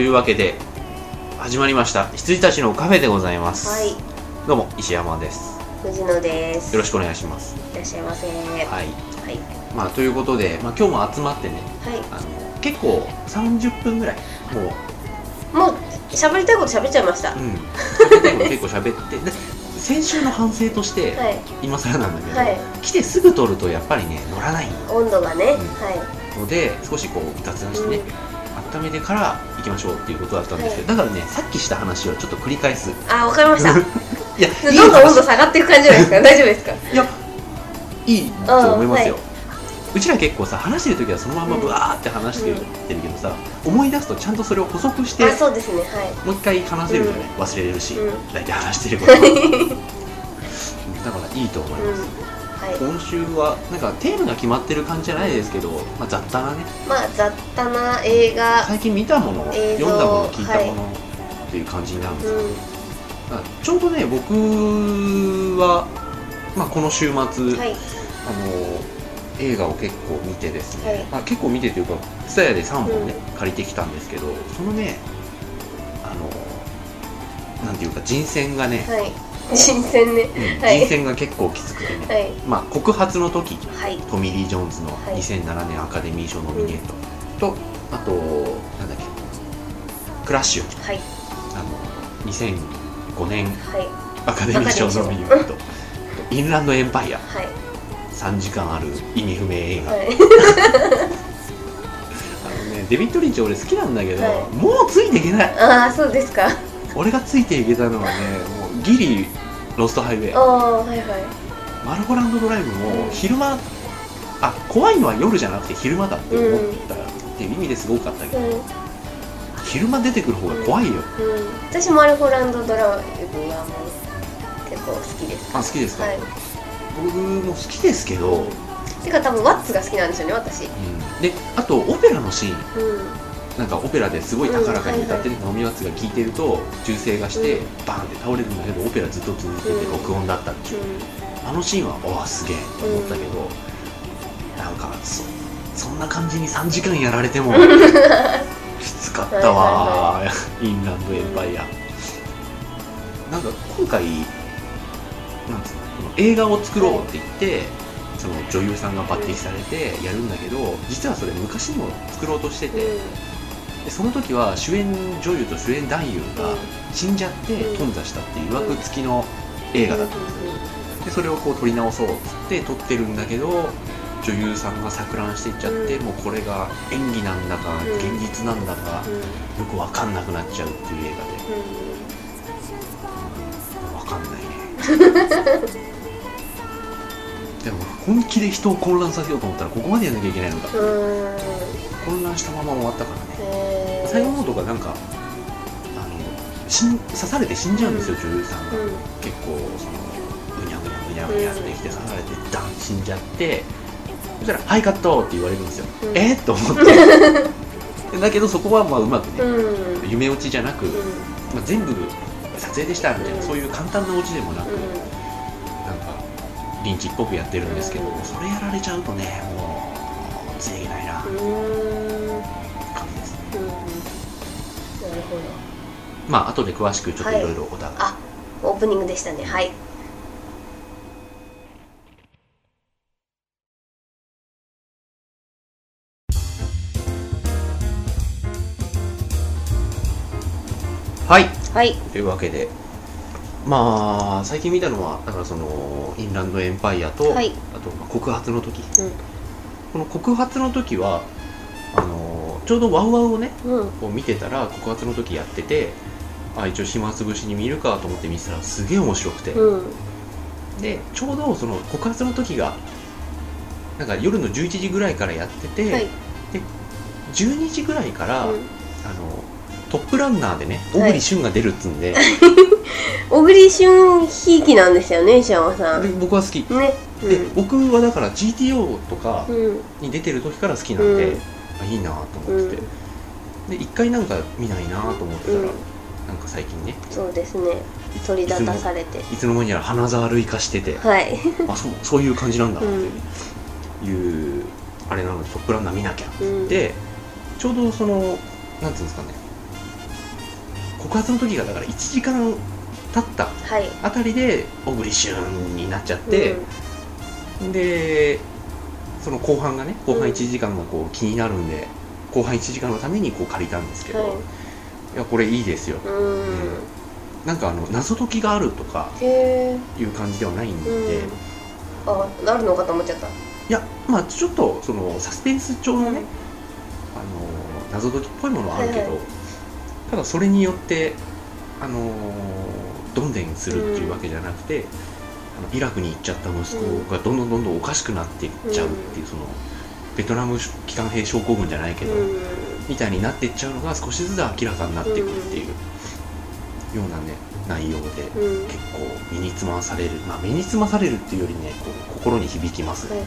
というわけで始まりました。羊たちのカフェでございます、はい。どうも石山です。藤野です。よろしくお願いします。いらっしゃいませ。はい。はい。はいまあということで、まあ、今日も集まってねはい。あの結構30分ぐらいもう。もう喋りたいこと喋っちゃいました。うん。結構喋ってで先週の反省として、はい。今更なんだけど、はい。来てすぐ撮るとやっぱりね乗らない。温度がね、うん。はので少しこう雑談してね、温めてから行きましょうっていうことだったんですけど、だからねさっきした話をちょっと繰り返す。いいあわかりました。やいいどんどん温度話下がっていく感じじゃないですか。大丈夫ですか？いやいいと思いますよ、ううちら結構さ話してる時はそのままブワーって話してる,、うんけどさ思い出すとちゃんとそれを補足してあそうですね。はい。もう一回話せるじゃない、忘れれるし、うん大体話してること。だからいいと思いうん。ます、はい。今週はなんかテーマが決まってる感じじゃないですけど、まあ、雑多なね。まあ雑多な映画。最近見たもの読んだもの聞いたもの、っていう感じになるんですよ、うん。ちょうどね僕は、まあ、この週末、はい。あの映画を結構見てですね、はい。まあ、結構見てというか蔦屋で3本ね、借りてきたんですけどそのねあのなんていうか人選がね、はい新鮮ね。うんはい。人選が結構きつくてね、はい。まあ、告発の時はい。トミー・リー・ジョーンズのはい。2007年アカデミー賞ノミネート、とあとなんだっけクラッシュ。はい。あの2005年はい。アカデミー賞ノミネート。とインランド・エンパイア。はい。3時間ある意味不明映画、はい。あのねデビッド・リンチ俺好きなんだけど、はい。もうついていけない。ああそうですか。俺がついていけたのはねギリロストハイウェイ。ああはいはい。マルゴランドドライブも昼間あ怖いのは夜じゃなくて昼間だって思ったっていう意味ですごかったけど、うん。昼間出てくる方が怖いよ、うん。私マルフォランドドライブはもう結構好きです。あ好きですか、はい。僕も好きですけど、てか多分ワッツが好きなんですよね私。うん。であとオペラのシーン。うんなんかオペラですごい高らかに歌ってるナオミ・ワッツが聴いてると銃声がしてうん。バーンって倒れるんだけどオペラずっと続いててうん録音だったっていう、あのシーンはおおすげえと思ったけど、なんかそそんな感じに3時間やられても きつかったわインランドエンパイア、なんか今回なんつうの映画を作ろうって言って、その女優さんが抜擢されてやるんだけど実はそれ昔にも作ろうとしてて、でその時は主演女優と主演男優が死んじゃってうん。頓挫したっていう曰く付きの映画だったんですよ。でそれをこう撮り直そうっつって撮ってるんだけど女優さんが錯乱していっちゃって、うん。もうこれが演技なんだかうん。現実なんだかうん。うんよく分かんなくなっちゃうっていう映画で、分かんないね。でも本気で人を混乱させようと思ったらここまでやんなきゃいけないのか。うんうん。混乱したまま終わったからねへー最後の方とかなんかあの刺されて死んじゃうんですよ、女優さんが、うん結構そのうにゃうにゃうにゃうにゃってきて刺されてダン死んじゃってそしたら「はいカット!」って言われるんですよ、うんえっと思ってだけどそこはまあうまくね、うん夢落ちじゃなく、うんまあ、全部撮影でしたみたいな、うんそういう簡単なオチでもなく、うんなんかリンチっぽくやってるんですけど、うんそれやられちゃうとねもうついていけないなほどまあ後で詳しくちょっとい。ろいろお互い、あオープニングでしたね。はい。はい。はい。というわけで。まあ最近見たのはだからそのインランドエンパイアと、はい。あとまあ告発の時、うん。この告発の時はあのちょうどワウワウをねうん。こう見てたら告発の時やっててあ一応暇つぶしに見るかと思って見てたらすげえ面白くて、うん。でちょうどその告発の時がなんか夜の11時ぐらいからやってて、はい。12時ぐらいから、うん。あのトップランナーでね小栗旬が出るっつんで,、小栗旬ひいきなんですよね石山さん。で僕は好き、ね。で僕はだから GTO とかうんうん。に出てる時から好きなんで、うんあいいなと思ってて、で一回なんか見ないなと思ってたら、うん。なんか最近ね。そうですね。取り立たされて。いつの間にやら花沢類化してて。はい。あそうそういう感じなんだ。っうん。ていう、あれなのでトップランナー見なきゃうん。でちょうどそのなんていうんですかね。告発の時がだから1時間経ったはい。あたりで小栗旬になっちゃって、でその後半がね後半うん1時間がこう気になるんで、後半1時間のためにこう借りたんですけど、はい。い、やこれいいですよ。うん、うん、なんかあの謎解きがあるとかいう感じではないんで、うん。いああるのかと思っちゃった。やまあちょっとそのサスペンス調のね、あの謎解きっぽいものはあるけど、はいはい。ただそれによってあのどんでんするっていうわけじゃなくて、あのイラクに行っちゃった息子がどんどんどんどんおかしくなっていっちゃうっていう、そのベトナム機関兵症候群じゃないけど、うん。みたいになっていっちゃうのが少しずつ明らかになっていくっていうようなね内容でうん。結構身につまされるまあ身につまされるっていうよりねこう心に響きます。ね、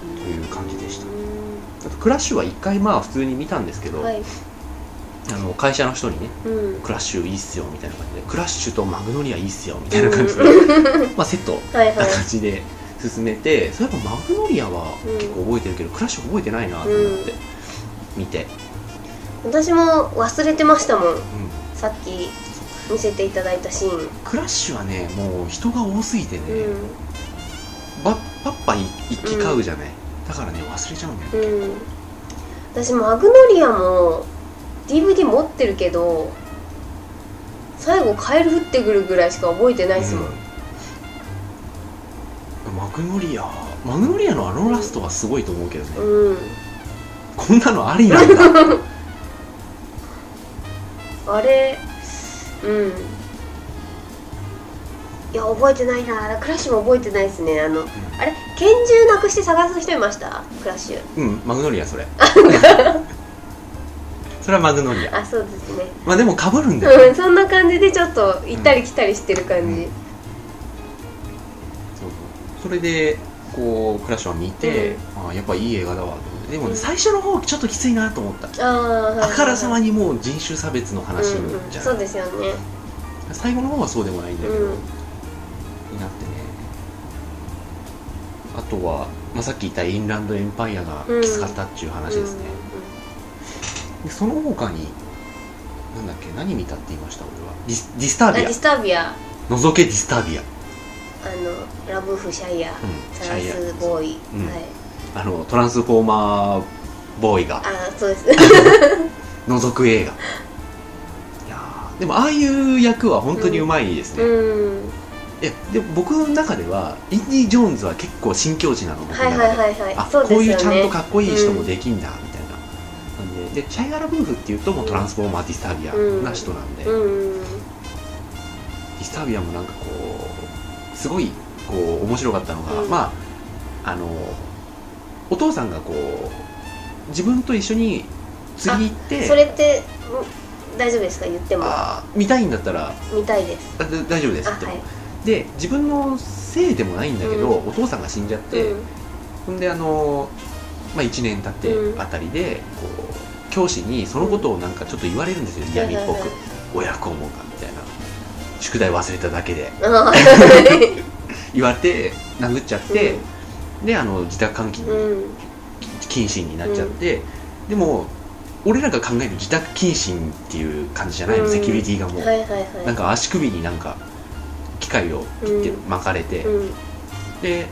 という感じでした。うあとクラッシュは一回まあ普通に見たんですけど、んはいあの会社の人にねうん。クラッシュいいっすよみたいな感じでクラッシュとマグノリアいいっすよみたいな感じで、まあセットなはいはい。感じで進めてそういえばマグノリアはうん。結構覚えてるけど、クラッシュ覚えてないなと思って見て、私も忘れてましたもん。うん、さっき見せていただいたシーン。クラッシュはねもう人が多すぎてね、うん。ばパッパ一気買うじゃない、だからね忘れちゃうんだよね、うん。私マグノリアも DVD 持ってるけど最後カエル降ってくるぐらいしか覚えてないですもん、うん。マグノリア。マグノリアのあのラストはすごいと思うけどね、うん。こんなのありなんだ、あれうん。いや覚えてないな。クラッシュも覚えてないですね。あのあれ拳銃なくして探す人いました？クラッシュ。うんマグノリアそれ それはマグノリアあそうですね。まあでもかぶるんだよ。ね、うんそんな感じでちょっと行ったり来たりしてる感じ、うん。そうそう。それでこうクラッシュを見て、ああやっぱいい映画だわと思って。でもね、うん。最初の方ちょっときついなと思った、あからさまにもう人種差別の話う。んうんじゃない、そうですよね。最後の方はそうでもないんだけど、うん。になってね。あとは、まあ、さっき言ったインランドエンパイアがきつかったっていう話ですね、でその他になんだっけ何見たって言いました俺は。ディスディスタービディスタービア。ア覗けディスタービア。あのラブーフシャイア、うんサラスボーイ、うん。はい。あのトランスフォーマーボーイが。あそうです。覗く映画。いやーでもああいう役は本当にうまいですね、うん。いやでも僕の中ではインディ・ジョーンズは結構新境地なの僕のはい中で、はいはいはいあそうこういうちゃんとかっこいい人もできんだ、ででシャイアラ・ブーフっていうともうトランスフォーマー・ディスタービアな人なんで、デうんィスタービアもなんかこうすごいこう面白かったのが、うん。まああのお父さんがこう自分と一緒に釣り行ってそれってん大丈夫ですか？言っても。見たいんだったら。見たいです。大丈夫ですあって、はい。で自分のせいでもないんだけど、うお父さんが死んじゃって、うん。ほんであの、まあ、1年経ってうん。あたりでこう教師にそのことをなんかちょっと言われるんですよ。嫌味っぽく。親不孝もかみたいな。宿題忘れただけで。あ言われて殴っちゃって、であの自宅監禁ーうん。謹慎になっちゃって、でも俺らが考える自宅謹慎っていう感じじゃないの、うん。セキュリティがもう、はいはいはい。なんか足首になんか機械をピッて巻かれて、うん。で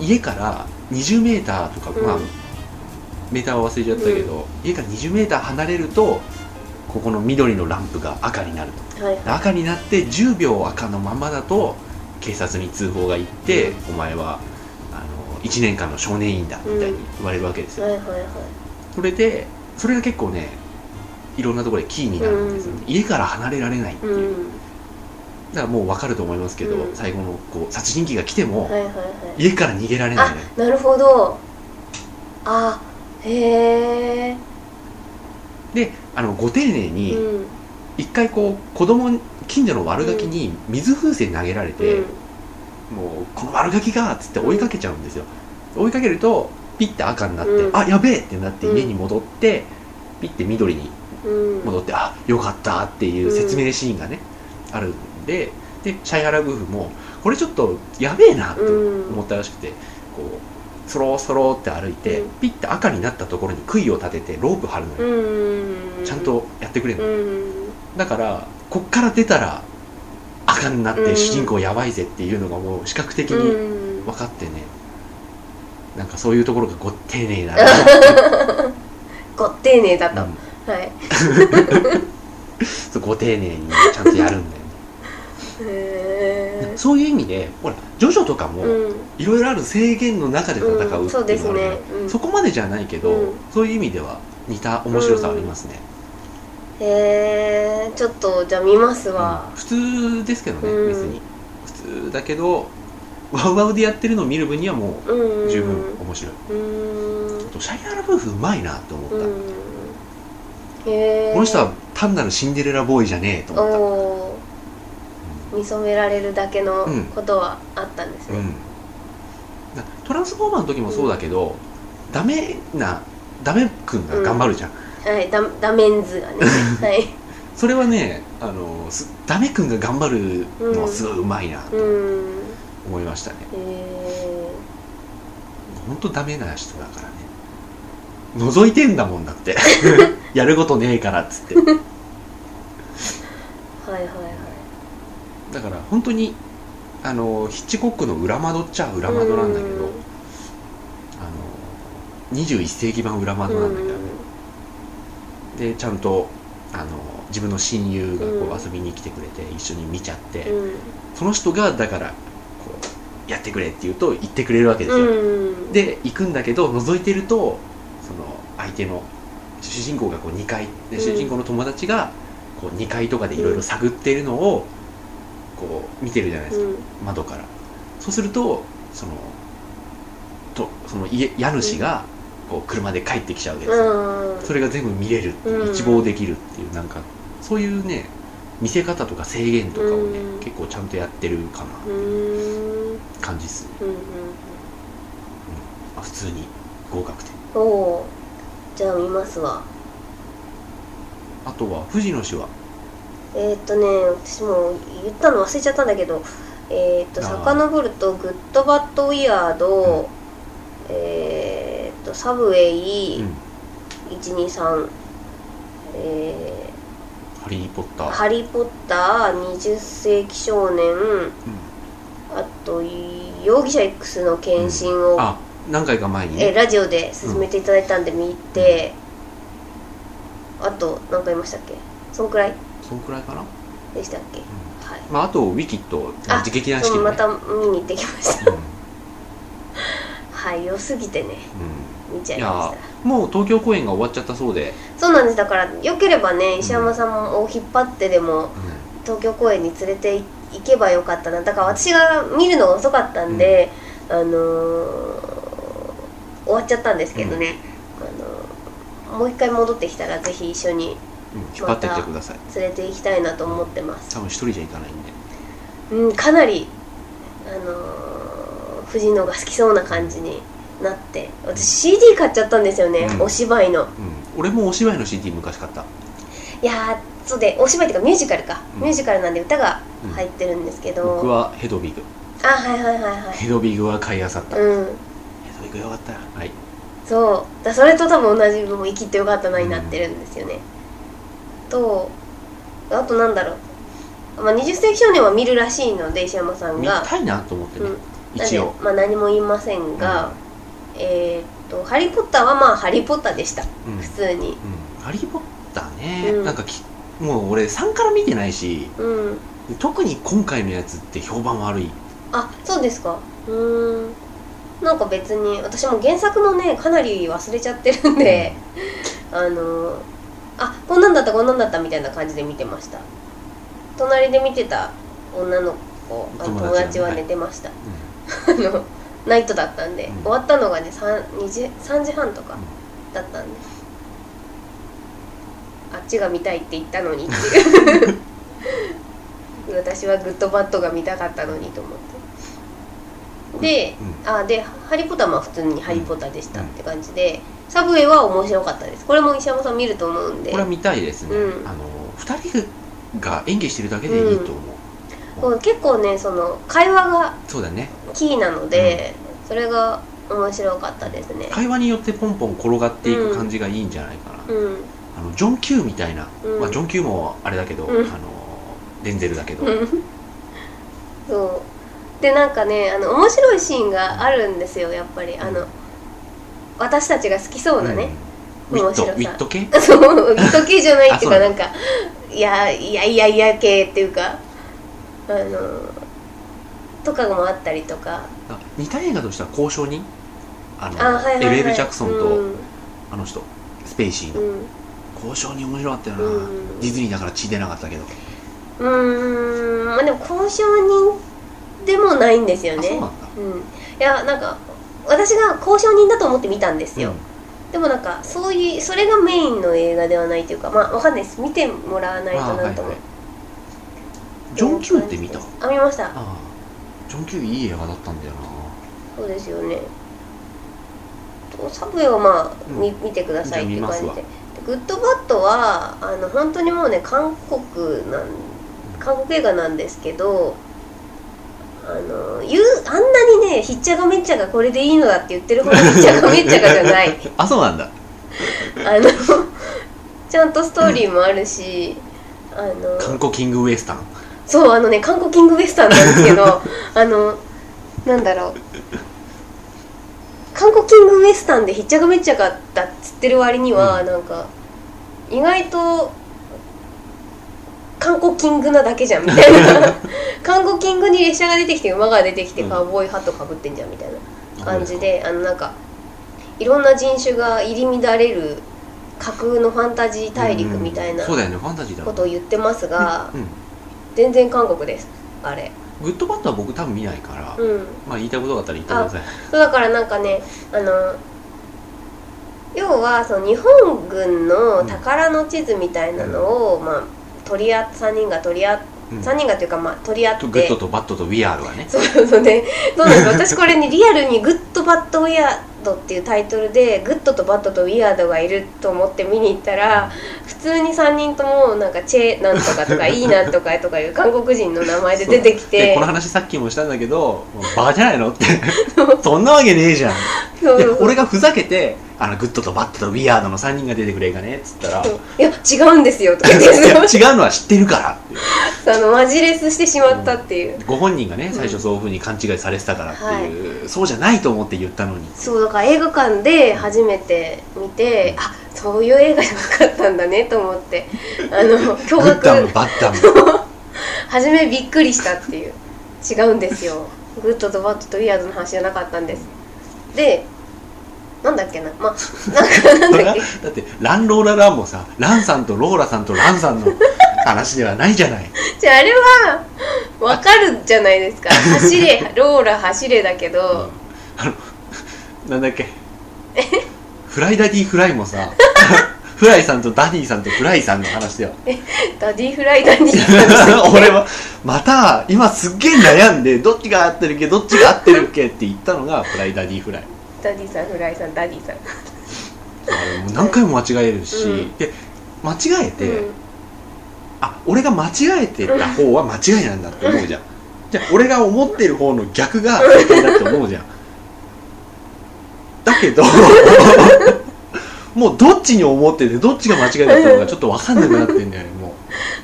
家から20メーターとか、うん。まあメーターは忘れちゃったけど、家から20メーター離れるとここの緑のランプが赤になると。はいはい。赤になって10秒赤のままだと警察に通報が行って、お前はあの1年間の少年院だみたいに言われるわけですよ、はいはいはい。それでそれが結構ねいろんなところでキーになるんですよ。ね、家から離れられないっていう、うん。だからもう分かると思いますけど、うん。最後のこう殺人鬼が来ても、はいはいはい。家から逃げられないあねなるほど。あへえであのご丁寧にうん。一回こう子供近所の悪ガキに水風船投げられて、うん。もうこの悪ガキがっつって追いかけちゃうんですよ。追いかけるとピッて赤になって、うん。あやべえってなってうん。家に戻って、ピッて緑にうん。戻って、あよかったっていう説明シーンがね、あるんででシャイハラブーフもこれちょっとやべえなって思ったらしくて、こうそろそろって歩いて、うん。ピッて赤になったところに杭を立ててロープ張るのうよ、ん。ちゃんとやってくれるうの、ん。だからこっから出たら赤になっうん。て主人公やばいぜっていうのがもう視覚的にうん。分かってね。なんかそういうところがご丁寧だな、ご丁寧だと、うん。はい。そうご丁寧にちゃんとやるんだよね。へーそういう意味でほらジョジョとかもうん。いろいろある制限の中で戦うっていうのうん、そうですね、うん、そこまでじゃないけど、うん。そういう意味では似た面白さありますね、へえちょっとじゃあ見ますわ。うん、普通ですけどね、うん。別に。普通だけどワウワウでやってるのを見る分にはもうん。う十分面白い、うん。あとシャイアラ・ブーフうまいなと思った、この人は単なるシンデレラボーイじゃねえとお思っおー見初められるだけのうん。ことはあったんですた、うん。ね、なトランスフォーマーの時もそうだけど、ダメなダメ君が頑張るじゃん、はいダダメンズがね。はい。それはねあのすダメ君が頑張るのはすごいうまいなとうん。思いましたね、へ本当ダメな人だからね。覗いてんだもんだって。やることねえからっつって。はいはいだから本当にあのヒッチコックの裏窓っちゃ裏窓なんだけど、あの21世紀版裏窓なんだけどね、でちゃんとあの自分の親友がこうん。う遊びに来てくれて一緒に見ちゃって、うん。その人がだからこうやってくれって言うと言ってくれるわけですよ、うん。で行くんだけど覗いてるとその相手の主人公がこう2階でうん。主人公の友達がこう2階とかでいろいろ探ってるのをこう見てるじゃないですか、うん。窓から。そうするとそのとその家家主がこう車で帰ってきちゃうわけですよ、うん。それが全部見れるって一望できるっていうなんかそういうね見せ方とか制限とかをね、うん。結構ちゃんとやってるかな。うん。感じっすうんうんあ普通に合格点。おおじゃあ見ますわ。あとは藤野氏はえーっとね私も言ったの忘れちゃったんだけどえーっと遡ると「グッド・バッド・ウィアード」えーっと「サブウェイうん。123」えハリー・ポッター。ーハリー・ポッター」「20世紀少年」うん。あと「容疑者 X の献身を」あ何回か前にね。えーラジオで進めていただいたんで見て、あと何か言いましたっけ？そんくらい？そんくらいかな、でしたっけ、うん。はい。まあ、あとウィキッドあ自劇団四そうまた見に行ってきました。うん。はい良すぎてね。見ちゃいましうんもう東京公演が終わっちゃったそうで、たそうなんです。だからよければね石山さんを引っ張ってでも東京公演に連れて行けばよかったな。だから私が見るのが遅かったんで、あのー終わっちゃったんですけどね、あのーもう一回戻ってきたらぜひ一緒にうん引っ張ってってください。連れて行きたいなと思ってます。多分一人じゃ行かないんで。うん、かなり、あのー藤野が好きそうな感じになって私 CD 買っちゃったんですよね、うん。お芝居の。うん、俺もお芝居の CD 昔買った。いやーそうでお芝居っていうかミュージカルか、うん。ミュージカルなんで歌がうん。入ってるんですけど、僕はヘドビグ。あはいはいはいはいヘドビグは買いあさった、ヘうん。ドビグよかった。よはい。そう。だそれと多分同じもう生きてよかったなになってるんですよね、とあとなんだろう、まあ、20世紀少年は見るらしいので石山さんが。見たいなと思ってね、うん。一応。なんでまあ、何も言いませんが、えーっと「ハリー・ポッター」はまあ「ハリー・ポッター」でした。うん、普通に。うん、ハリー・ポッターね、うん。なんかきもう俺3から見てないしうん。特に今回のやつって評判悪い。あそうですか。うーん。なんか別に私も原作もねかなり忘れちゃってるんで、あのあこんなんだったこんなんだったみたいな感じで見てました。隣で見てた女の子友達は寝てました、う あのナイトだったんで、うん。終わったのがね 3, 2時3時半とかだったんで、あっちが見たいって言ったのにっていう。私はグッドバッドが見たかったのにと思ってで、うん。あで「ハリー・ポッター」は普通に「ハリー・ポッター」でしたって感じで、サブウェイは面白かったです。これも石山さん見ると思うんで。これは見たいですね、うん。あの2人が演技してるだけでいいと思う、こう結構ねその会話がそうだね。キーなので、それが面白かったですね。会話によってポンポン転がっていく感じがいいんじゃないかな、うん。あのジョン・キューみたいな、うん。まあ、ジョン・キューもあれだけど、うん。あのデンゼルだけど、うん。そうでなんかねあの面白いシーンがあるんですよやっぱり。あの私たちが好きそうなね、うん。面白さ。ウィット系？そうギト系じゃないっていうかなんかいやいやいやいや系っていうかあのとかもあったりとか。あ似た映画としては交渉人？あのあはいはい、はい、LL ジャクソンと、うん。あの人スペイシーの、うん。交渉人面白かったよな、うん。ディズニーだから血出なかったけど、うーん。まあでも交渉人でもないんですよね。うなんだ。うん。いやなんか私が交渉人だと思って見たんですよ、でもなんかそういうそれがメインの映画ではないというかまあわかんないです。見てもらわないとなんとも、はいジョン・キューって見た？ああ見ました。あジョン・キューいい映画だったんだよな。そうですよね。とサブウェイはまあ、うん。み見てくださいって感じで。グッドバッドはあの本当にもうね韓国なん韓国映画なんですけどあの言うあんなにねひっちゃがめっちゃがこれでいいのだって言ってるほどひっちゃがめっちゃがじゃない。あそうなんだ。あのちゃんとストーリーもあるし、あの韓国キングウエスタン。そうあのね韓国キングウエスタンなんですけど あのなんだろう。韓国キングウエスタンでひっちゃかめっちゃかだっつってる割には、うん。なんか意外と韓国キングなだけじゃんみたいな。韓国キングに列車が出てきて馬が出てきてうん。カウボーイハットかぶってんじゃんみたいな感じであのなんかいろんな人種が入り乱れる架空のファンタジー大陸みたいなうんそうだよねファンタジーだことを言ってますが、うん全然韓国ですあれ。グッドバッドは僕多分見ないから、うん。まあ言いたいことがあったら言ってください。そうだからなんかねあの要はその日本軍の宝の地図みたいなのを、まあ取り合3人が取り合っうん。3人がというかまあ取り合って。とグッドとバッドとウィアードはね。そうそうね。そうなんです私これにリアルに「グッド・バッド・ウィアード」っていうタイトルでグッドとバッドとウィアードがいると思って見に行ったら普通に3人ともなんかチェなんとかとかイーなんとかとかいう韓国人の名前で出てきでてこの話さっきもしたんだけどバカじゃないの？って。そんなわけねえじゃん。俺がふざけてあのグッドとバッドとウィアードの3人が出てくんだねっつったら。いや違うんですよとか言って。違うのは知ってるからってあのマジレスしてしまったっていう、ご本人がね最初そういうふうに勘違いされてたからっていう、そうじゃないと思って言ったのに。そうだから映画館で初めて見て、あそういう映画じゃなかったんだねと思って。あのグ驚ッダム愕バッダム。初めびっくりしたっていう。違うんですよ。グッドとバッドとウィアードの話じゃなかったんです。でなんだっけな？まあ なんかなんだっだってランローラランもさランさんとローラさんとランさんの話ではないじゃない。け じゃああれはわかるじゃないですか。走れローラ走れだけど、あのなんだっけ？フライダディフライもさフライさんとダディさんとフライさんの話だよダディフライダディ俺はまた今すっげえ悩んでどっちが合ってるっけどっちが合ってるっけって言ったのがフライダディフライダディさんフライさんダディさん。あれもう何回も間違えるし、うん。で間違えて、うん。あ俺が間違えてた方は間違いなんだって思うじゃん。じゃあ俺が思ってる方の逆が正解だって思うじゃん。だけど もうどっちに思っててどっちが間違いだったのかちょっと分かんなくなってんだよねもう。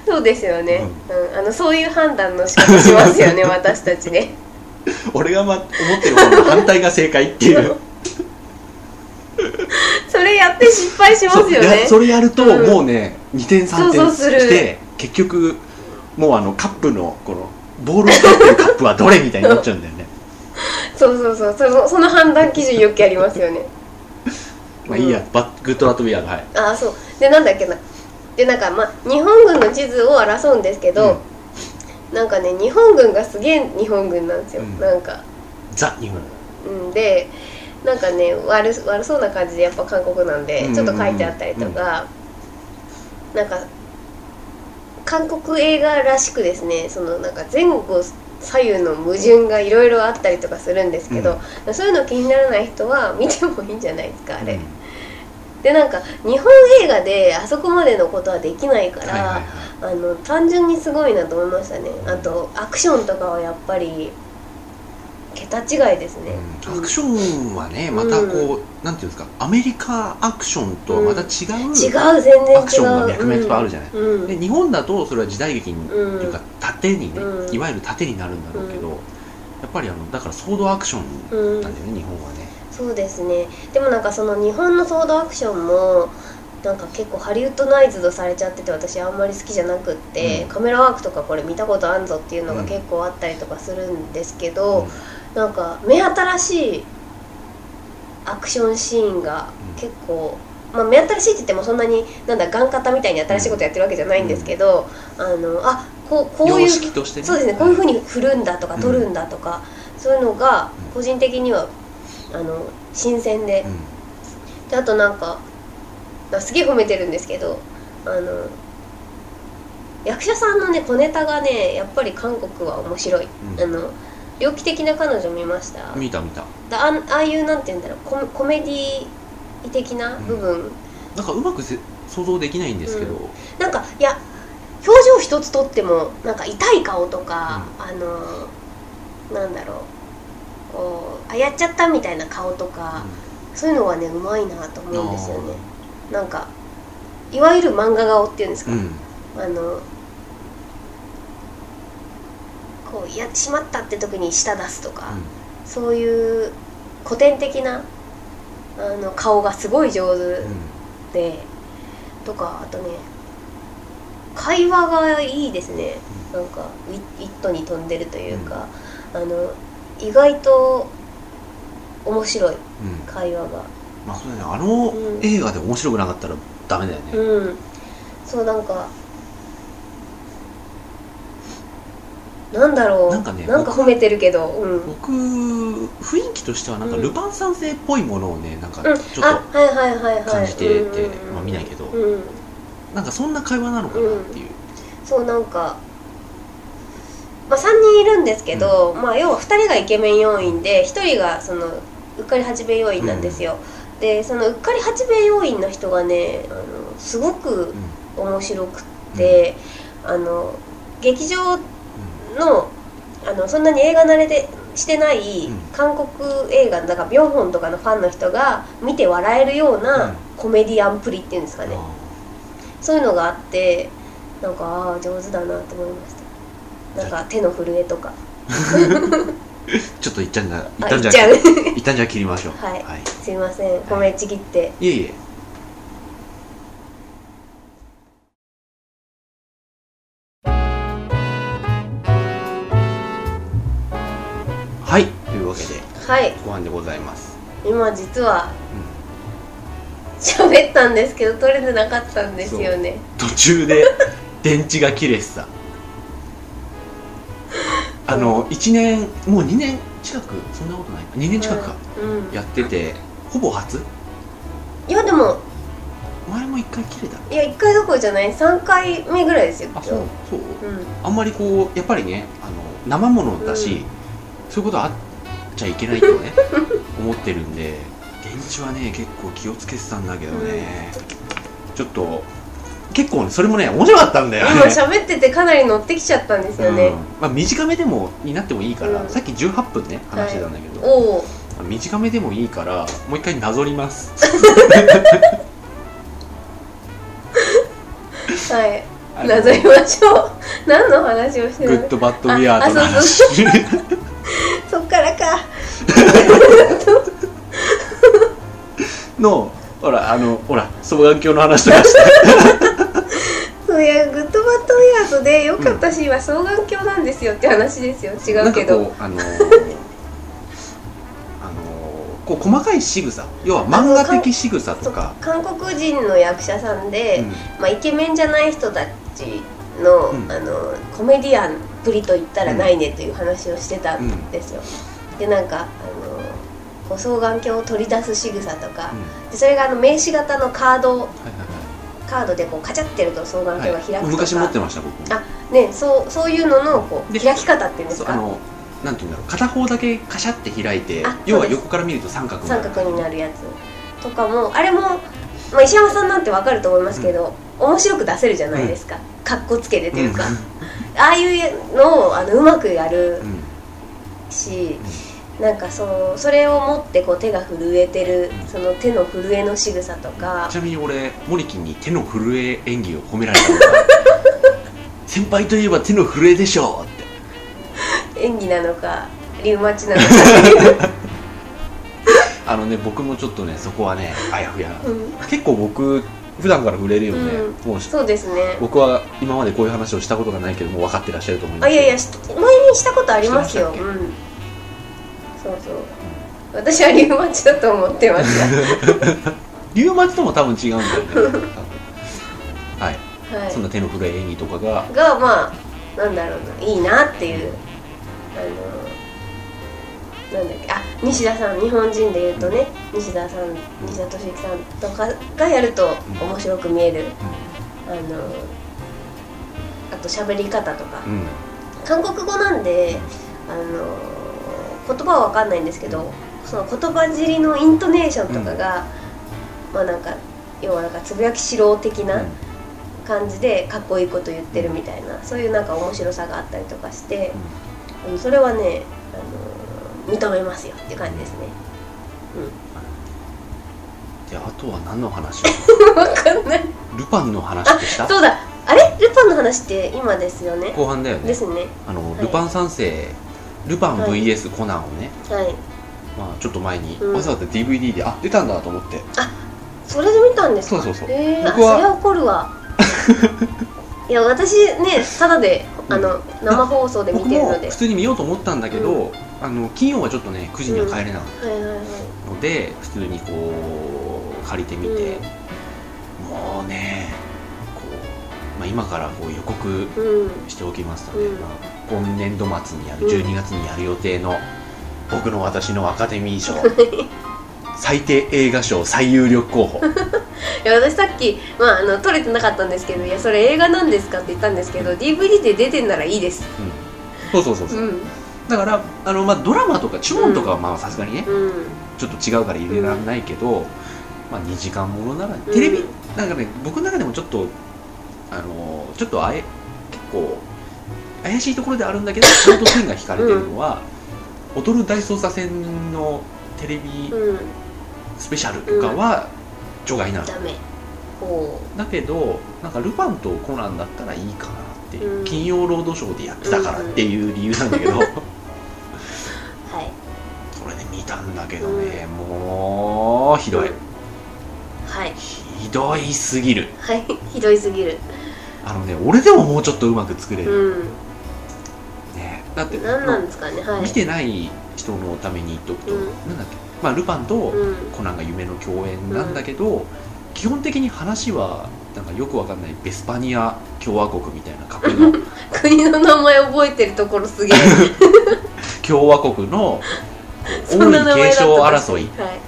そうですよね、うんあのそういう判断の仕方しますよね 私たちね。俺が、ま、思ってる方の反対が正解っていう それやって失敗しますよね。やそれやると、うん。もうね2点3そう点して結局もうあのカップのこのボールを取ってるカップはどれみたいになっちゃうんだよね。そうそうそう。そのその判断基準よくやりますよね。まあいいや、バッグッドラットビアードはい。ああそう。でなんだっけな。でなんかまあ日本軍の地図を争うんですけど、なんかね日本軍がすげえ日本軍なんですよ、うん。なんか。ザ日本。うんでなんかね悪悪そうな感じでやっぱ韓国なんでうんちょっと書いてあったりとか、なんか韓国映画らしくですねそのなんか前後左右の矛盾がいろいろあったりとかするんですけど、そういうの気にならない人は見てもいいんじゃないですかあれ、うん。でなんか日本映画であそこまでのことはできないから、あの単純にすごいなと思いましたね。あとアクションとかはやっぱり桁段違いですね、うん。アクションはねまたこう、なんていうんですかアメリカアクションとはまた違う、違う全然違う。アクションが脈々とあるじゃない、うん。で日本だとそれは時代劇に、うん。っていうか縦にね、うん。いわゆる縦になるんだろうけど、やっぱりあのだからソードアクションうんなんだよね、日本はね。そうですね。でもなんかその日本のソードアクションもなんか結構ハリウッドナイズドされちゃってて私あんまり好きじゃなくって、うん。カメラワークとかこれ見たことあんぞっていうのがうん結構あったりとかするんですけど、なんか目新しいアクションシーンが結構、まあ、目新しいって言ってもそんなになんだガン型みたいに新しいことやってるわけじゃないんですけど、あのあこうこういうね。そうですねこういうふうに振るんだとか取るんだとか、そういうのが個人的にはあの新鮮で。うん。であとなんかあすげえ褒めてるんですけどあの役者さんのね小ネタがねやっぱり韓国は面白い、うん。あの猟奇的な彼女見ました？見た見た。だあんああいうなんて言うんだろうコメコメディ的な部分、なんかうまくせ想像できないんですけど、うん。なんかいや表情一つとってもなんか痛い顔とか、あのなんだろうこうあやっちゃったみたいな顔とか、そういうのがねうまいなと思うんですよね。なんかいわゆる漫画顔っていうんですか、うん。あのこうやしまったって時に舌出すとか、そういう古典的なあの顔がすごい上手うんで、とかあとね会話がいいですね。なんかウィットに飛んでるというか、あの意外と面白いうん。うん会話が。まあそうだね。あのうん。映画で面白くなかったらダメだよね、うん。そうなんかなんだろう。なんかね褒めてるけど。うん。僕雰囲気としてはなんかうん。ルパン三世っぽいものをねなんかうん、ちょっあはいはいはいはい。感じててうんうんうん。まあ見ないけど。うん。となんかそんな会話なのかなっていう、そうなんか、まあ、3人いるんですけど、まあ、要は2人がイケメン要員で1人がそのうっかり八兵衛要員なんですよ、でそのうっかり八兵衛要員の人がねあのすごく面白くって、あの劇場のあのそんなに映画慣れでしてないうん。韓国映画だからビョンホンとかのファンの人が見て笑えるよううん。なコメディアンプリっていうんですかね、そういうのがあってなんかああ上手だなと思いました。なんか手の震えとか。ちょっと一旦じゃ一あ旦じゃいっちゃう。一旦じゃ切りましょう。はい。すいません。褒めちぎって。いえいえはい。ご飯でございます。今実は喋ったんですけど撮れてなかったんですよね。途中で 電池が切れてた。あの1年もう2年近く？そんなことないか。2年近くか、うん。やっててほぼ初？いやでも前も1回切れた？いや1回どころじゃない。3回目ぐらいですよあそうそう？うん。あんまりこうやっぱりねあの生ものだし、うん。そういうことあっちゃいけないとね 思ってるんで電池はね結構気をつけてたんだけどね、ちょっと結構ねそれもね面白かったんだよね。今喋っててかなり乗ってきちゃったんですよね、うん。まあ、短めでもになってもいいから、うん。さっき18分ね話してたんだけど、おお短めでもいいからもう一回なぞります。はい。なぞりましょう。何の話をしてるグッドバッドウィアードの話 そっからか。のほらあのほら双眼鏡の話とかして。そういやグッドバッドウィアードで良かったシーンは双眼鏡なんですよって話ですよ。違うけど。なんかこうあのーあのーこう細かい仕草。要は漫画的仕草とか。韓国人の役者さんで、うん。まあ、イケメンじゃない人たちの,、うん。あのコメディアンプリと言ったらないねという話をしてたんですよ、でなんかあのこう双眼鏡を取り出す仕草とか、でそれがあの名刺型のカードはいはいカードでこうカチャってると双眼鏡が開くとか、はい、昔持ってました僕も。あねそうそういうののこうで開き方っていうんですか？なんていうんだろう。片方だけカシャって開いてあ要は横から見ると三角になる。三角になるやつとかもあれも、まあ、石山さんなんてわかると思いますけど、面白く出せるじゃないですか、かっこつけてというか、ああいうのをあのうまくやるうんうん。し、なんかそうそれを持ってこう手が震えてるうん。その手の震えの仕草とか。ちなみに俺モリキンに手の震え演技を褒められた 先輩といえば手の震えでしょって。演技なのかリウマチなのか、あのね僕もちょっとねそこはねあやふやうん、結構僕普段から触れるよね、もうそうですね。僕は今までこういう話をしたことがないけどもう分かってらっしゃると思いますあいやいやし前にしたことありますよ。うん。そうそう。私はリウマチだと思ってました。リウマチとも多分違うんだよねはい、はそんな手の震え演技とかが。いがまあなんだろうな。いいなっていう。あのなんだっけ？あ西田さん日本人でいうとね西田さん西田敏行さんとかがやると面白く見える、あのあと喋り方とか。韓国語なんであの言葉は分かんないんですけどその言葉尻のイントネーションとかが、まあなんか要はなんかつぶやきしろ的な感じでかっこいいこと言ってるみたいなそういうなんか面白さがあったりとかして、うん、それはねあの認めますよって感じですね。であとは何の話？分かんない。ルパンの話ってした？そうだ。あれ？ルパンの話って今ですよね？後半だよね。ですね。あの、い。ルパン三世ルパンはい VS コナンをね、はい。まあ、ちょっと前に、うん。わざわざ DVD であ出たんだと思って。それで見たんですか？そうそうそう。えー、あ僕はそれは怒るわ。いや私ねただであの生放送で見僕てるので。も普通に見ようと思ったんだけど、あの金曜はちょっとね9時には帰れなかった。ので、普通にこう借りてみて、もうねこう、まあ、今からこう予告うん。しておきますとね、うん。まあ、今年度末にやる12月にやる予定の僕の私のアカデミー賞。最低映画賞最有力候補。いや私さっき、まあ、あの撮れてなかったんですけど「いやそれ映画なんですか?」って言ったんですけど DVD で出てんならいいです。そうそうそうそう。う、んだからあの、まあ、ドラマとかチョーンとかはまあさすがにね、うん。ちょっと違うから入れられないけど、まあ、2時間ものならんテレビ、なんかね僕の中でもちょっとあのちょっとあえ結構怪しいところであるんだけどちゃんと線が引かれてるのは「踊る大捜査線」のテレビうん。スペシャルとかは除外なの、ダメ。ほだけどなんかルパンとコナンだったらいいかなっていう、うん。金曜ロードショーでやってたからっていう理由なんだけど、うはいそれで見たんだけどね、もうひどい、うんはい。ひどいすぎる。はいひどいすぎる。あのね俺でももうちょっとうまく作れうる、ん。ねだって何なんですかねはい。見てない人のために言っとくと、うん。なんだっけ。まあルパンとうん。コナンが夢の共演なんだけど、基本的に話はなんかよくわかんないベスパニア共和国みたいな架空の 国の名前覚えてるところすげえ。共和国の王位継承争いはい。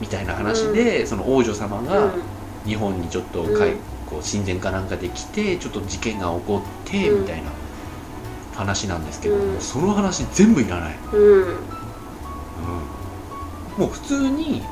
みたいな話で、その王女様がうん。日本にちょっとかい、うん。こう親善かなんかで来てちょっと事件が起こってうん。みたいな話なんですけど、うん。その話全部いらない、うん。うん。もう普通に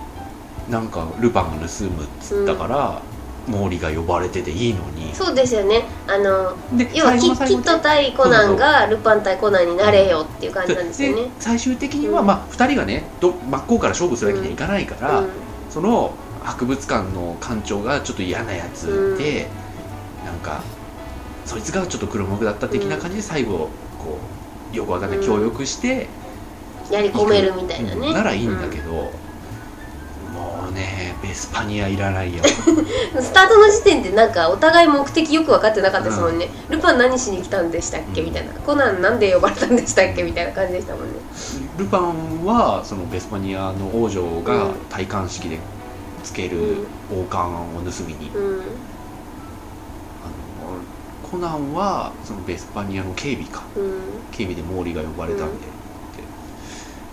なんかルパンが盗むっつったから、毛利が呼ばれてていいのに。そうですよね。あので要はキ最後の最後キット対コナンがルパン対コナンになれよっていう感じなんですよね。で最終的には、うん。まあ、2人がねど真っ向から勝負するわけにはいかないから、うん。その博物館の館長がちょっと嫌なやつで、なんかそいつがちょっと黒幕だった的な感じで最後こうよくわかんないうん協力して、やり込めるみたいなね。うん。ならいいんだけど、もうねベスパニアいらないよ。う んスタートの時点でなんかお互い目的よく分かってなかったですもんね、ルパン何しに来たんでしたっけうんみたいな。コナンなんで呼ばれたんでしたっけみたいな感じでしたもんね。ルパンはそのベスパニアの王女がうん。戴冠式でつける王冠を盗みに、うん。あのコナンはそのベスパニアの警備か。うん。警備で毛利が呼ばれたんで、って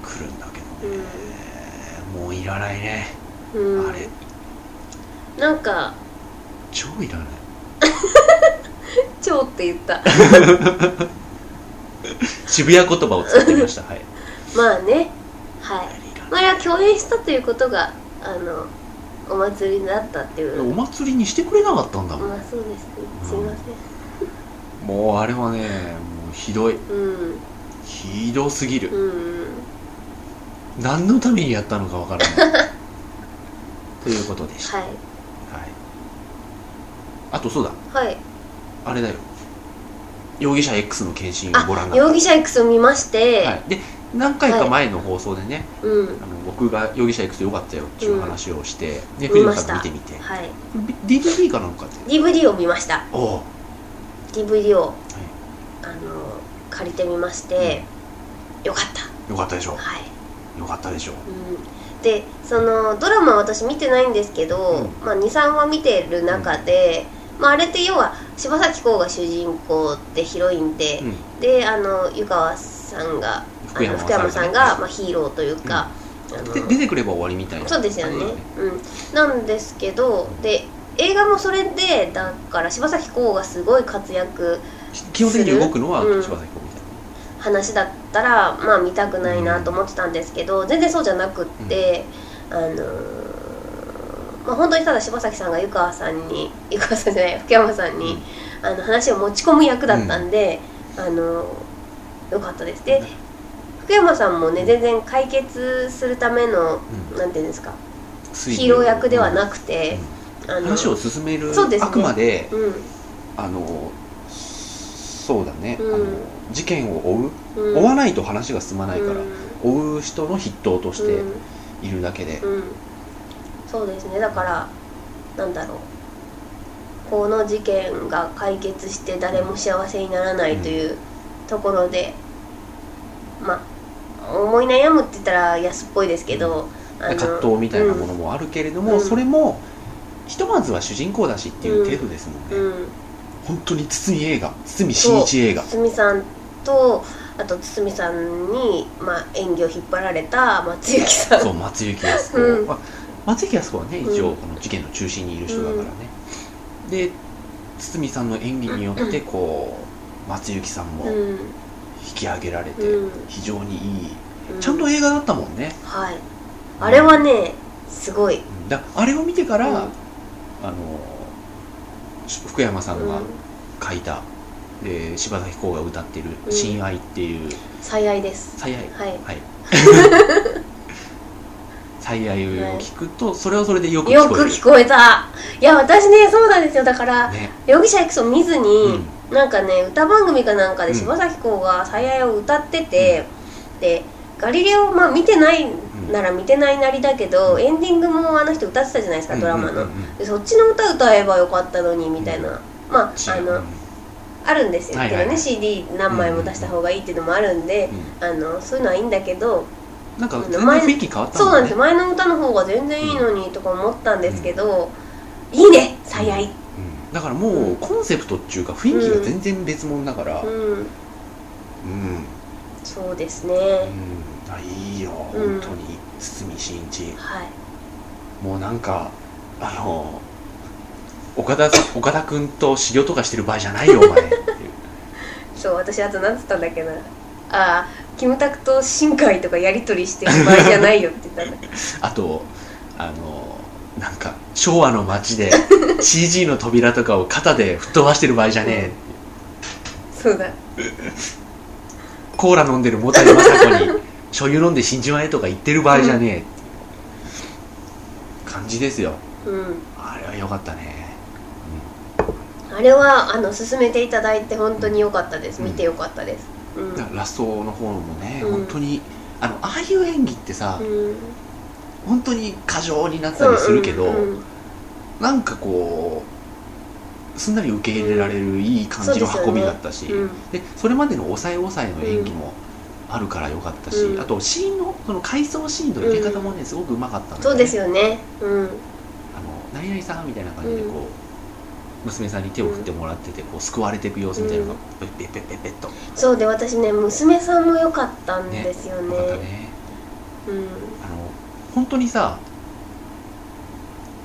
来るんだけどね、もういらないね、うん。あれ。なんか。超いらない「超」って言った。渋谷言葉を使ってみました。はい。まあね。はい。いらないまああれは共演したということがあのお祭りになったっていう。お祭りにしてくれなかったんだもん、まあそうですね。すいませもうあれはねもうひどい。んうん。ひどすぎる、うん何のためにやったのかわからない。ということでした、はい。はい、あとそうだ。はい。あれだよ。容疑者 X の検診をご覧あになっ容疑者 X を見まして、た、はい、で何回か前の放送でね、うん。あの僕が容疑者 X よかったよっていう話をして、で見藤野さんが見てみて、はい。DVD かなんかで？DVD を見ました。おお DVD を、あの借りてみまして、よかった。よかったでしょはい、よかったでしょ。うん、でそのドラマは私見てないんですけど、うん。まあ、23話見てる中で、まあ、あれって要は柴咲コウが主人公でヒロインで、うん。であの湯川さんが福山福山さんが、まあ、ヒーローというか、で出てくれば終わりみたいなそうですよね、感じだうん、なんですけどで映画もそれでだから柴咲コウがすごい活躍基本的に動くのはうん。柴咲コウ話だったらまあ見たくないなと思ってたんですけど、全然そうじゃなくって、あのーまあ本当にただ柴咲さんが湯川さんに 湯川さんじゃない福山さんに、あの話を持ち込む役だったんで、あのーよかったです。で福山さんもね全然解決するための、うん。なんていうんですかヒーロー役ではなくて、あの話を進める、そうですね。あくまでうん。あのそうだね、うん。あの事件を追う、うん。追わないと話が進まないから、うん。追う人の筆頭としてうん。いるだけで、うん、そうですね。だからなんだろう。この事件が解決して誰も幸せにならないというところで、まあ思い悩むって言ったら安っぽいですけど、葛藤みたいなものもあるけれども、うん。それもひとまずは主人公だしっていう程度ですもんね、本当に堤映画堤真一映画。堤さんとあと堤さんに、まあ、演技を引っ張られた松雪さん。そう松雪靖子、うん。まあ松雪靖子はね一うん。応この事件の中心にいる人だからね、で堤さんの演技によってこう松雪さんもうん。引き上げられてうん。非常にいい、うん。ちゃんと映画だったもんね。はい。あれはねすごい、うん。だあれを見てから、うん。あの福山さんがうん。書いた、で柴咲コウが歌ってる「うん。親愛」っていう。最愛です。最愛。はい。はい。最愛を聞くとそれはそれでよく聞よこえる。く聞こえた。いや私ねそうなんですよ。だからね。容疑者 X を見ずに、うなんかね歌番組かなんかでうん。柴咲コウが「最愛」を歌ってて、でガリレオまあ見てないなら見てないなりだけど、うん。エンディングもあの人歌ってたじゃないですか、ドラマの、うんうんうんうん。でそっちの歌歌えばよかったのにみたいな、まああのあるんですよ、はいはいはい。CD 何枚も出した方がいいっていうのもあるんで、あのそういうのはいいんだけどなんか全然前雰囲気変わったそうなんです。前の歌の方が全然いいのにとか思ったんですけど、いいね最愛。うん。だからもうコンセプトっていうか雰囲気が全然別物だから。うん、うん、うんそうですね、あいいよ。うん。本当に。堤真一。はい。もうなんかあの岡田岡田君と修行とかしてる場合じゃないよお前そう私あと何つったんだっけな。ああキムタクと新海とかやり取りしてる場合じゃないよって言ったんだ あとあのなんか昭和の街で CG の扉とかを肩で吹っ飛ばしてる場合じゃねえそうだ。コーラ飲んでるもたりまさこに醤油飲んで死んじまえとか言ってる場合じゃねえ感じですよ。うん。あれは良かったねあれはあの進めていただいて本当に良かったです、うん。見て良かったです。うん、ラストの方もね、うん。本当にあのああいう演技ってさ、うん。本当に過剰になったりするけど、うんうんなんかこうすんなり受け入れられるいい感じの運びだったし、うん。でそれまでの抑え抑えの演技もあるから良かったし、うん。あとシーンのその回想シーンの入れ方もね、すごくうまかったんだよねそうですよね。うん。あの何々さんみたいな感じでこう、うん娘さんに手を振ってもらっててこう救われていく様子みたいなのがペッペッペッペッペッと。そうで私ね娘さんも良かったんですよね。よかったね。うん。あの本当にさ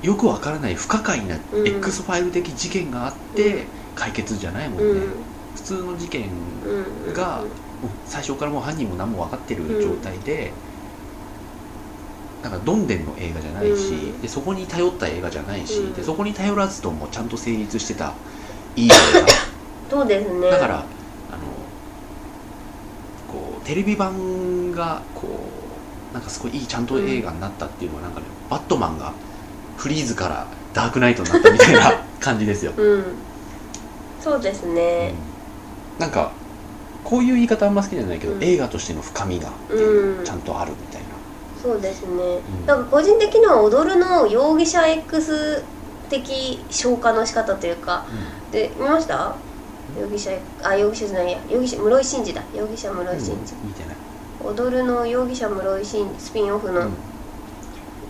よくわからない不可解なうん。X ファイル的事件があって解決じゃないもんね、うん。普通の事件うんが最初からもう犯人も何も分かってる状態で、なんかどんでんの映画じゃないし、うん。でそこに頼った映画じゃないし、うん。でそこに頼らずともちゃんと成立してたいい映 そうですね。画だからあのこうテレビ版がこうなんかすごいいいちゃんと映画になったっていうのはなんかね、バットマンがフリーズからダークナイトになったみたいな感じですよ、うん。そうですね。なんかこういう言い方あんま好きじゃないけど、うん。映画としての深みがうんちゃんとあるみたいな、そうですね、うん。なんか個人的には踊るの容疑者 X 的消化の仕方というかで見ました？容疑者あ容疑者じゃないや。容疑者室井慎二だ。容疑者室うん。井慎見てない、二踊るの容疑者室井慎二スピンオフのうん。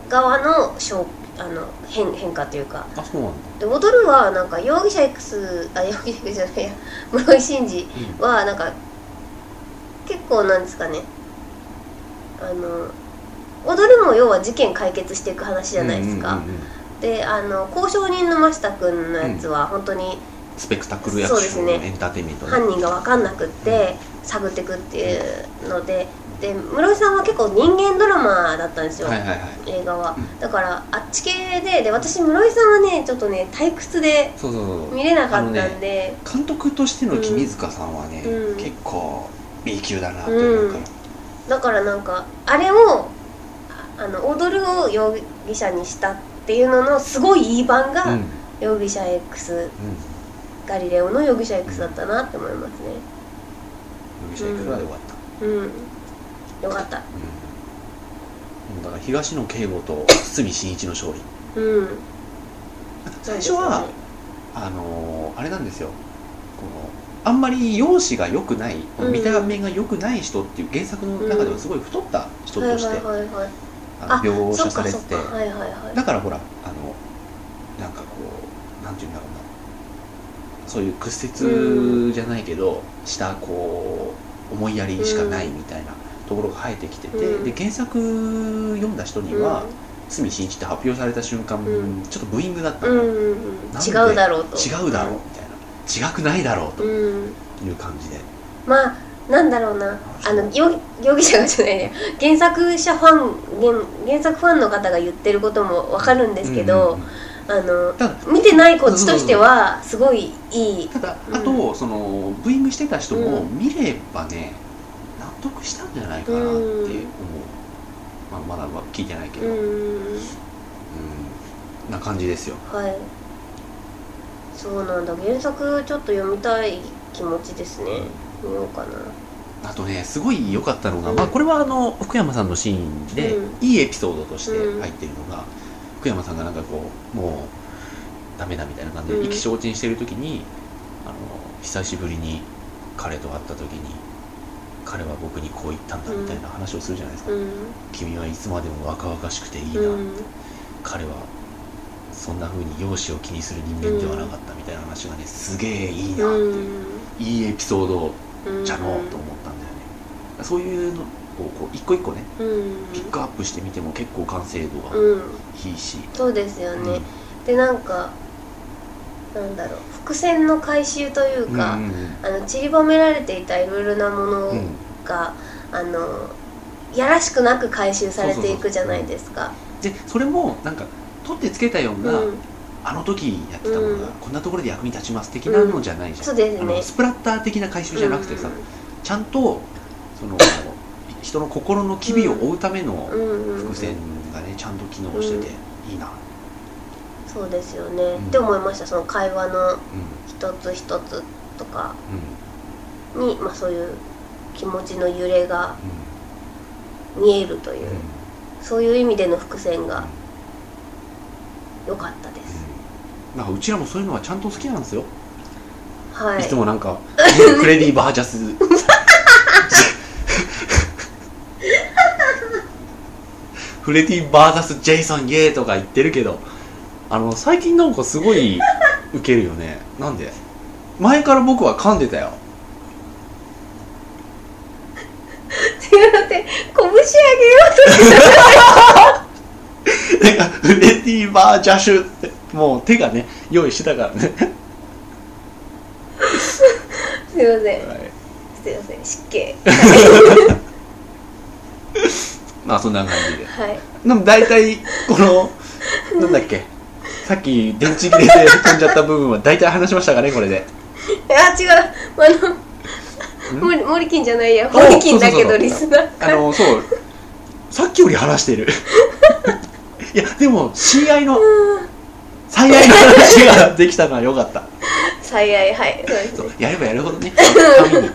側の消あの変変化というか。あそうなんだ、で踊るはなんか容疑者 X あ容疑者 X じゃないや。室井慎二はなんか結構なんですかね。あの踊るも要は事件解決していく話じゃないですか、うんうんうんうん。であの交渉人の真下君のやつは本当にスペクタクルアクション、そうですね。エンターテインメントね犯人が分かんなくって探っていくっていうので。で室井さんは結構人間ドラマだったんですよ、はいはいはい。映画は、うん。だからあっち系でで私室井さんはねちょっとね退屈で見れなかったんで、監督としての君塚さんはね、うん。結構 B 級だなって思うから、だからなんかあれをあの踊るを容疑者にしたっていうののすごいいい版が、うん。うん容疑者 X ガリレオの容疑者 X だったなって思いますね。容疑者 X はよかった、うん。よかった。うん、だから東野圭吾と堤真一の勝利。うん。最初は、あのーあれなんですよ。このあんまり容姿が良くない、うん。見た目が良くない人っていう原作の中ではすごい太った人として、はいはいはいはいあの描写されてだからほらあのなんかこうなんていうんだろうな。そういう屈折じゃないけど、したこう思いやりしかないみたいなところが生えてきてて、うん。で原作読んだ人には堤真一って発表された瞬間、うん。ちょっとブーイングだったの、うん違うだろうと。違うだろうみたいな。違くないだろうとうん。いう感じで、まあなんだろうな。あの容容疑者がじゃないね原作者ファン原原作ファンの方が言ってることもわかるんですけど、うんうんうん。あの見てないこっちとしてはすごいいい。ただうん。あと、そのブーイングしてた人もうん。見ればね納得したんじゃないかなって思う、まあ、まだ聞いてないけど、ううんん。な感じですよ。はい。そうなんだ。原作ちょっと読みたい気持ちですね見ようかな。あとねすごい良かったのが、うん。まあ、これはあの福山さんのシーンで、うん。いいエピソードとして入っているのが、福山さんがなんかこうもうダメだみたいな感じでうん。意気消沈してる時に、あの久しぶりに彼と会った時に彼は僕にこう言ったんだみたいな話をするじゃないですか、うん。君はいつまでも若々しくていいな、うん。彼はそんな風に容姿を気にする人間ではなかったみたいな話がねすげえいいなっていう、いいエピソードうんじゃのうと思ったんだよね、そういうのをこう一個一個ねうん。ピックアップしてみても結構完成度がうんいいし、そうですよね、うん。でなんかなんだろう伏線の回収というか、うんうんあの散りばめられていたいろいろなものうんうん。が、あのやらしくなく回収されていくじゃないですか。でそれもなんか取ってつけたような、うんあの時やってたものがうん。こんなところで役に立ちます的なのじゃないじゃん、そうですね。スプラッター的な回収じゃなくてさ、ちゃんとその人の心の機微を追うための伏線がねちゃんと機能してていいな、そうですよね、ん。って思いました。その会話のうん。一つ一つとかうん。に、まあ、そういう気持ちの揺れがうん。見えるという、うん。そういう意味での伏線が良かったです、なんかうちらもそういうのはちゃんと好きなんですよ、はい。い、つもなんか クレディ・バージャス。フレディ・バーザス・ジェイソン・イエーとか言ってるけどあの最近なんかすごいウケるよね。なんで？前から僕は噛んでたよ。すいません拳上げようとして なんかフレディ・バージャシュってもう手がね用意してたからね、すいません。はい。すいません。失敬。まあそんな感じで。はい。でも大体このなんだっけ？さっき電池切れで飛んじゃった部分は大体話しましたかねこれで。あ違う。あの森森金じゃないや。森金だけどリスナーあのそう。さっきより話してる。いやでも親愛の最愛の話ができたのは良かった。最愛はい。そう。ですそうねやればやるほどね。深みに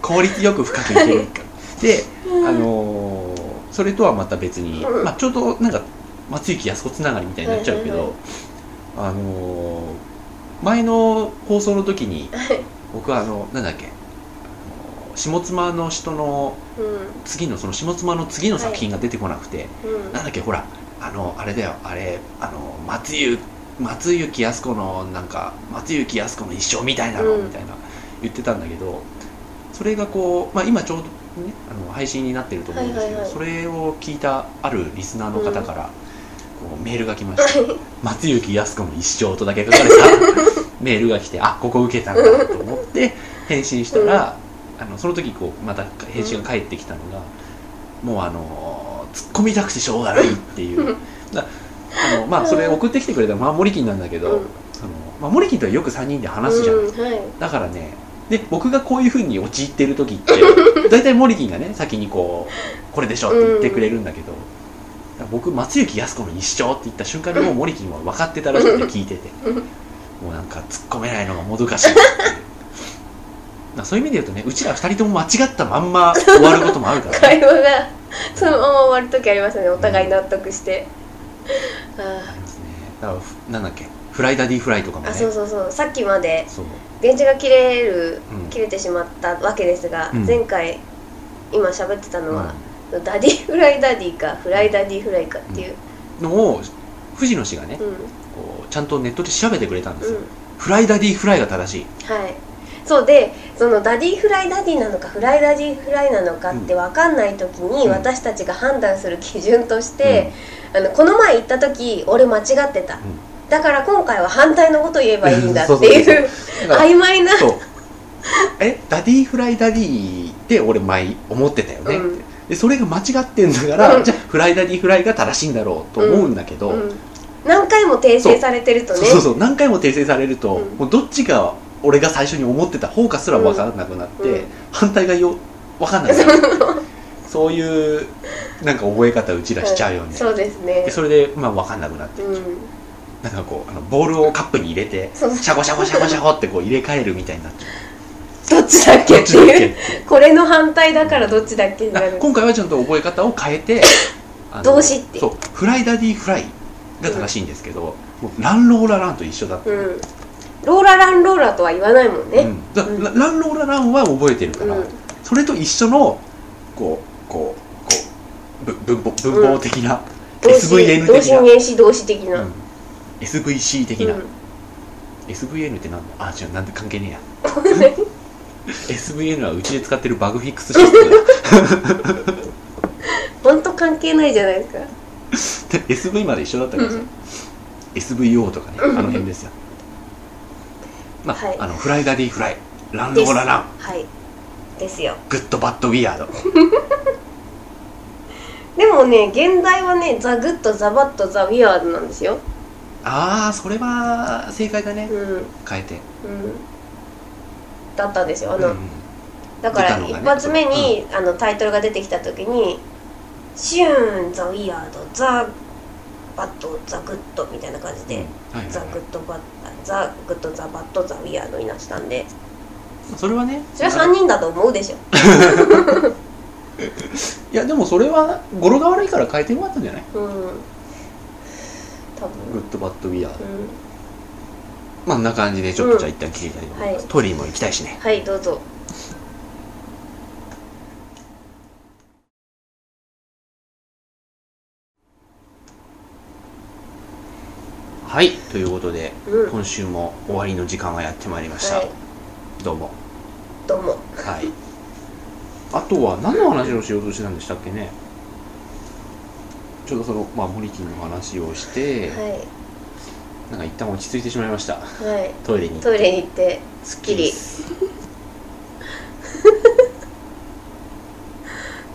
クオリティよく深くいける。からであのーそれとはまた別に、うん。まあ、ちょうどなんか松雪靖子つながりみたいになっちゃうけど、はいはいあのー前の放送の時にはい。僕はあのなんだっけ下妻の人のう次のその下妻の次の作品が出てこなくて、んうん。なんだっけほらあのあれだよあれあの松雪松雪靖子のなんか松雪靖子の一生みたいなの、うん。みたいな言ってたんだけどそれがこう、まあ、今ちょうど、ね、あの配信になってると思うんですけど、それを聞いたあるリスナーの方から、こうメールが来ました 松雪靖子の一生とだけ書かれた メールが来てあここ受けたんだと思って返信したら、あのその時こうまた返信が返ってきたのが、もうあの突っ込みたくてしょうがないっていう。だあのまあそれ送ってきてくれたまあモリキンなんだけど、うん。あのまあ、モリキンとはよく3人で話すじゃん、うんはい。だからねで僕がこういうふうに陥ってる時って 大体モリキンがね先にこうこれでしょって言ってくれるんだけど、僕松雪靖子の一生って言った瞬間にもうモリキンは分かってたらしくて聞いてて。うん。もうなんか突っ込めないのがもどかしい そういう意味で言うとねうちら2人とも間違ったまんま終わることもあるからね。会話がそのまま終わる時ありますよねお互い納得して だからふなんだっけ？フライダディフライとかもね。ーあそうそうそう。さっきまで電池が切れるうん。切れてしまったわけですが、うん。前回今喋ってたのうんは、ダディフライダディかフライダディフライかっていう、のを藤野氏がね、うん。こうちゃんとネットで調べてくれたんですよ、うん。フライダディフライが正しい。はいそうでそのダディフライダディなのかフライダディフライなのかって分かんない時にうん。私たちが判断する基準として、あのこの前行った時俺間違ってた、だから今回は反対のこと言えばいいんだっていう曖昧な。えダディフライダディって俺前思ってたよね、うん。でそれが間違ってんだから、うん。じゃあフライダディフライが正しいんだろうと思うんだけど、うん、何回も訂正されてるとね。そうそう。何回も訂正されると、うん。もうどっちが俺が最初に思ってた方かすら分からなくなって、うん。反対がよ分かんなくなるそういうなんか覚え方うちらしちゃうよね、そうですね。でそれでまあ分かんなくなって、うん。なんかこうあのボールをカップに入れてシャコシャコシャコシャコってこう入れ替えるみたいになっちゃどっちだっうけっていう。これの反対だからどっちだっけになる。今回はちゃんと覚え方を変えて 動詞って。そうフライダディフライが正しいんですけど、もうランローラランと一緒だった、うんローラランローラとは言わないもんね。うん。だうん。ラランローラランは覚えてるから、うん。それと一緒のこうこうこうぶ文法文法的な、動詞 SVN 動詞的な、名詞動詞的な、うん。SVC 的な、うん。SVN ってなんだ？あ違うなんで関係ねえや。SVN はうちで使ってるバグフィックスシステムだ。本当関係ないじゃないですか SV まで一緒だったからさ、うん。SVO とかねあの辺ですよまあ、はい。あのフライ・ダディ・フライ、ラン・ローラ・ラン。はい。ですよ。グッドバッドウィアードでもね現代はねザ・グッド・ザ・バッド・ザ・ウィアードなんですよ。ああそれは正解だね。うん。うん変えて。だったんですよ。あの、うん。だから一発目に、あのタイトルが出てきた時に「シューン・ザ・ウィアード」「ザ・バッド・ザ・グッド」みたいな感じで「ザ・グッド・バッザ・グッド・ザ・バッド・ザ・ウィアード」になってたんで。それはねそれは3人だと思うでしょ。いやでもそれは語呂が悪いから変えてよかったんじゃない？うん。多分。グッドバッドウィア。ードうん。まああんな感じでちょっとじゃあ一旦切りたいと思います、はい。トイレにも行きたいしね。はいどうぞはいということで、うん。今週も終わりの時間がやってまいりました、はい。どうも。どうも。はい。あとは何の話をしようとしてたんでしたっけね。ちょうどそのまあモリキンの話をして、はなんか一旦落ち着いてしまいました。いはい。トイレにトイレに行ってすっきり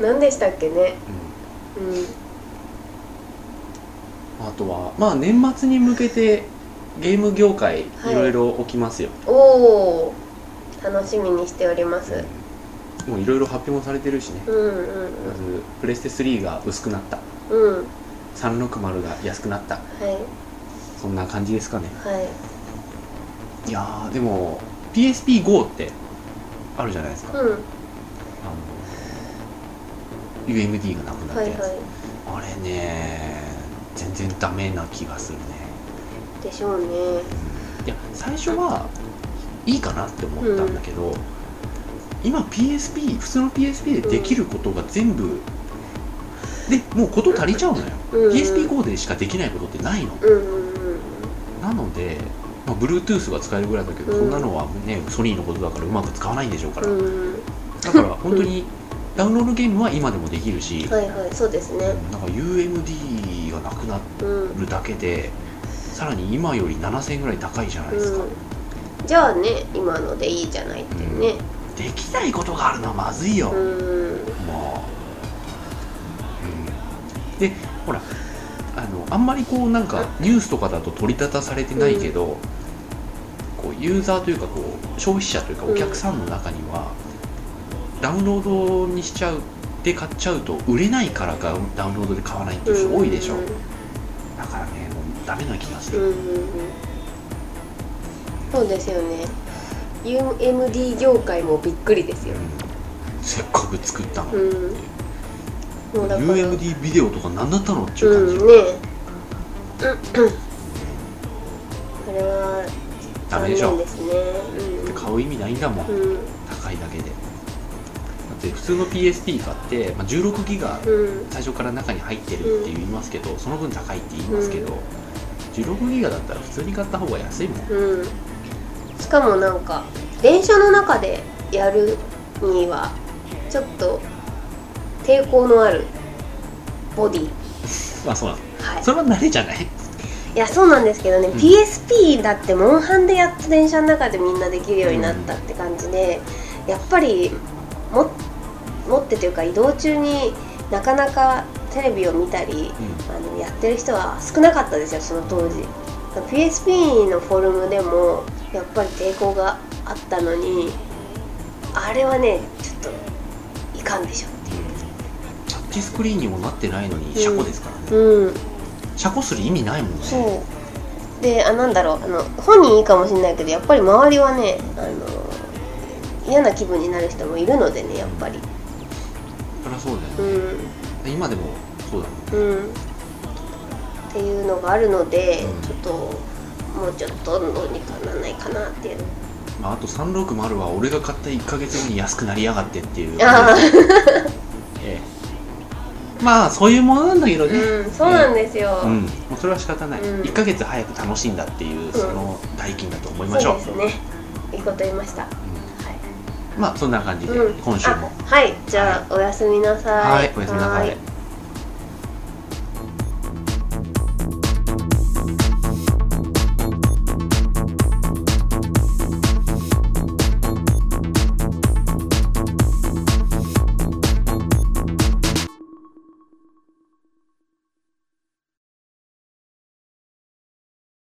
何でしたっけね。うん。うん。あとはまあ年末に向けてゲーム業界いはいろいろ起きますよ、おお楽しみにしております。うんもういろいろ発表もされてるしね。うんうんまずプレステ3が薄くなった。うんうん360が安くなった。はい。そんな感じですかね。はい。いやーでも PSP-GO ってあるじゃないですか、うん。あの UMD がなくなったやつ、はいはい。あれね全然ダメな気がするねでしょうね。いや最初はいいかなって思ったんだけど、今 PSP 普通の PSP でできることが全部、でもうこと足りちゃうのよ、うん。PSP-GO でしかできないことってないの。うんうんうん。なので、まあ、Bluetooth が使えるぐらいだけど、うん。そんなのはねソニーのことだからうまく使わないんでしょうから、うん。だから本当にダウンロードゲームは今でもできるし、はいはいそうですね。なんか UMD がなくなうんるだけでさらに今より7000円ぐらい高いじゃないですか、うん、じゃあね今のでいいじゃないっていうね。できないことがあるのはまずいよ、うん。もう、うん、でほらあのあんまりこうなんかニュースとかだと取り立たされてないけど、こうユーザーというかこう消費者というかお客さんの中には、ダウンロードにしちゃうで買っちゃうと売れないからがダウンロードで買わないっていう人多いでしょ、うん。だからダメな気がする、うんうんうん。そうですよね。UMD 業界もびっくりですよ。うん。せっかく作ったのに、うん。もうだから。UMD ビデオとか何だったのっていう感じ、うんね。うん。これはダメでしょですね。うん。買う意味ないんだもん、うん。高いだけで。だって普通の PSP 買って、まあ、16ギガうん。最初から中に入ってるって言いますけど、その分高いって言いますけど、16ギガだったら普通に買った方が安いもん、うんしかもなんか電車の中でやるにはちょっと抵抗のあるボディ。まあそうなの。はい。それは慣れじゃない？いやそうなんですけどね、ん。PSP だってモンハンでやっと電車の中でみんなできるようになったって感じで、やっぱりも持ってというか移動中になかなかテレビを見たりあのやってる人は少なかったですよその当時。PSP のフォルムでもやっぱり抵抗があったのにあれはねちょっといかんでしょっていう。タッチスクリーンにもなってないのに車庫ですからね、うん。車庫する意味ないもんね。そう。であなんだろうあの本人いいかもしれないけどやっぱり周りはねあの嫌な気分になる人もいるのでねやっぱり。そりゃそうだうよ、ん今でもそうだうん。っていうのがあるので、うん。ちょっともうちょっとどうにかならないかなっていう。まあ、あと360は俺が買った1ヶ月後に安くなりやがってっていう、あ ええ。まあそういうものなんだけどあね、うんそうなんですよ、うん、もうそれは仕方ない、うん。1ヶ月早く楽しんだっていうその代金だと思いましょう、そうですね。いいこと言いました、はいまあそんな感じで、うん。今週も。あはい。じゃあ、おやすみなさい。はいおやすみなさい